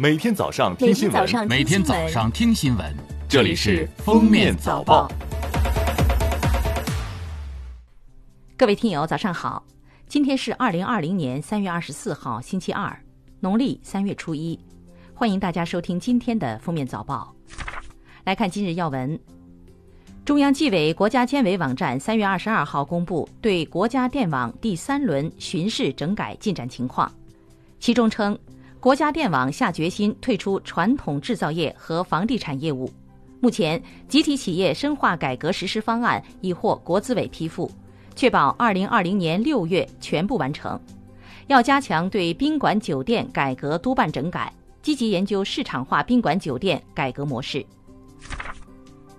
每天早上听新闻，每天早上听新闻，这里是《封面早报》。各位听友，早上好！今天是二零二零年三月二十四号，星期二，农历三月初一。欢迎大家收听今天的《封面早报》。来看今日要闻：中央纪委国家监委网站三月二十二号公布对国家电网第三轮巡视整改进展情况，其中称。国家电网下决心退出传统制造业和房地产业务。目前，集体企业深化改革实施方案已获国资委批复，确保二零二零年六月全部完成。要加强对宾馆酒店改革督办整改，积极研究市场化宾馆酒店改革模式。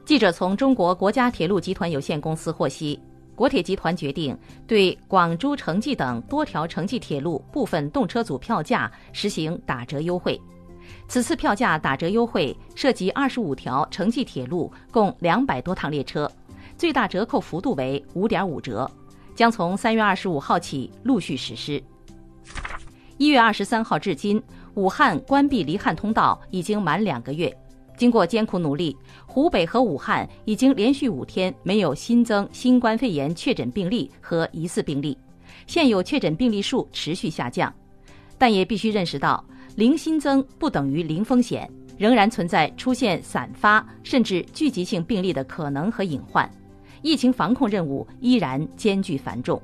记者从中国国家铁路集团有限公司获悉。国铁集团决定对广珠城际等多条城际铁路部分动车组票价实行打折优惠。此次票价打折优惠涉及二十五条城际铁路，共两百多趟列车，最大折扣幅度为五点五折，将从三月二十五号起陆续实施。一月二十三号至今，武汉关闭离汉通道已经满两个月。经过艰苦努力，湖北和武汉已经连续五天没有新增新冠肺炎确诊病例和疑似病例，现有确诊病例数持续下降。但也必须认识到，零新增不等于零风险，仍然存在出现散发甚至聚集性病例的可能和隐患。疫情防控任务依然艰巨繁重。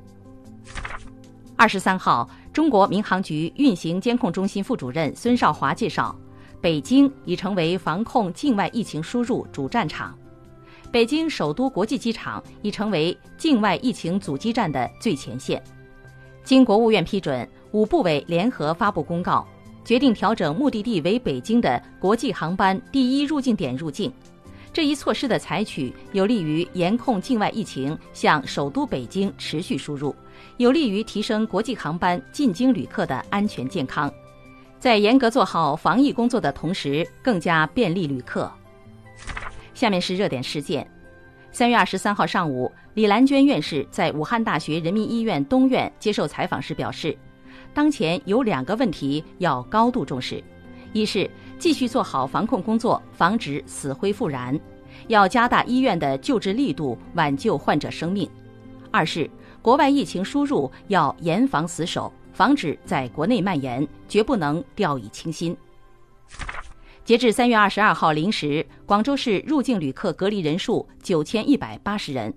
二十三号，中国民航局运行监控中心副主任孙少华介绍。北京已成为防控境外疫情输入主战场，北京首都国际机场已成为境外疫情阻击战的最前线。经国务院批准，五部委联合发布公告，决定调整目的地为北京的国际航班第一入境点入境。这一措施的采取，有利于严控境外疫情向首都北京持续输入，有利于提升国际航班进京旅客的安全健康。在严格做好防疫工作的同时，更加便利旅客。下面是热点事件：三月二十三号上午，李兰娟院士在武汉大学人民医院东院接受采访时表示，当前有两个问题要高度重视：一是继续做好防控工作，防止死灰复燃，要加大医院的救治力度，挽救患者生命；二是国外疫情输入要严防死守。防止在国内蔓延，绝不能掉以轻心。截至三月二十二号零时，广州市入境旅客隔离人数九千一百八十人，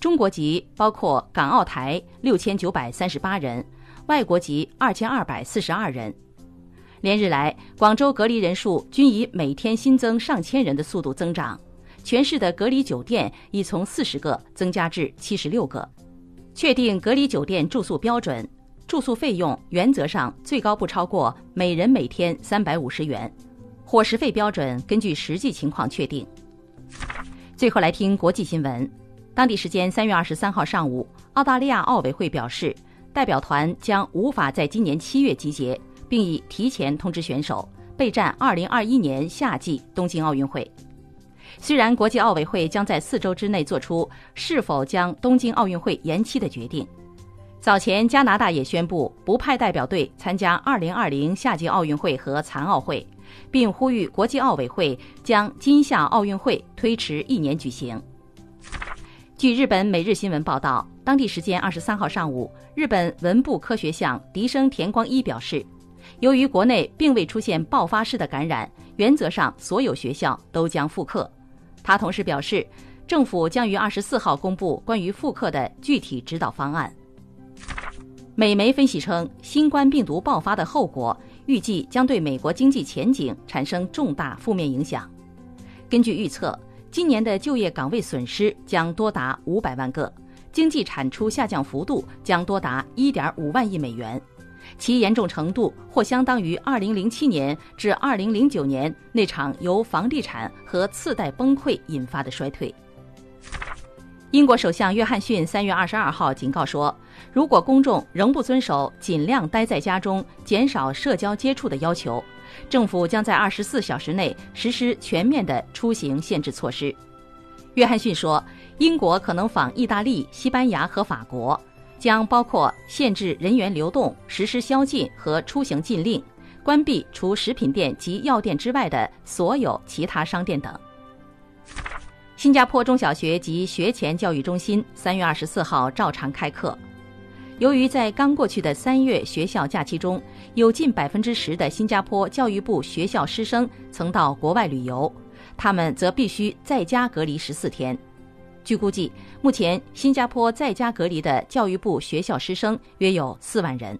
中国籍包括港澳台六千九百三十八人，外国籍二千二百四十二人。连日来，广州隔离人数均以每天新增上千人的速度增长，全市的隔离酒店已从四十个增加至七十六个，确定隔离酒店住宿标准。住宿费用原则上最高不超过每人每天三百五十元，伙食费标准根据实际情况确定。最后来听国际新闻，当地时间三月二十三号上午，澳大利亚奥委会表示，代表团将无法在今年七月集结，并已提前通知选手备战二零二一年夏季东京奥运会。虽然国际奥委会将在四周之内做出是否将东京奥运会延期的决定。早前，加拿大也宣布不派代表队参加2020夏季奥运会和残奥会，并呼吁国际奥委会将今夏奥运会推迟一年举行。据日本每日新闻报道，当地时间23号上午，日本文部科学相笛生田光一表示，由于国内并未出现爆发式的感染，原则上所有学校都将复课。他同时表示，政府将于24号公布关于复课的具体指导方案。美媒分析称，新冠病毒爆发的后果预计将对美国经济前景产生重大负面影响。根据预测，今年的就业岗位损失将多达五百万个，经济产出下降幅度将多达一点五万亿美元，其严重程度或相当于二零零七年至二零零九年那场由房地产和次贷崩溃引发的衰退。英国首相约翰逊三月二十二号警告说，如果公众仍不遵守尽量待在家中、减少社交接触的要求，政府将在二十四小时内实施全面的出行限制措施。约翰逊说，英国可能仿意大利、西班牙和法国，将包括限制人员流动、实施宵禁和出行禁令，关闭除食品店及药店之外的所有其他商店等。新加坡中小学及学前教育中心三月二十四号照常开课。由于在刚过去的三月学校假期中，有近百分之十的新加坡教育部学校师生曾到国外旅游，他们则必须在家隔离十四天。据估计，目前新加坡在家隔离的教育部学校师生约有四万人。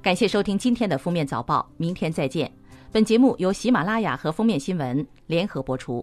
感谢收听今天的封面早报，明天再见。本节目由喜马拉雅和封面新闻联合播出。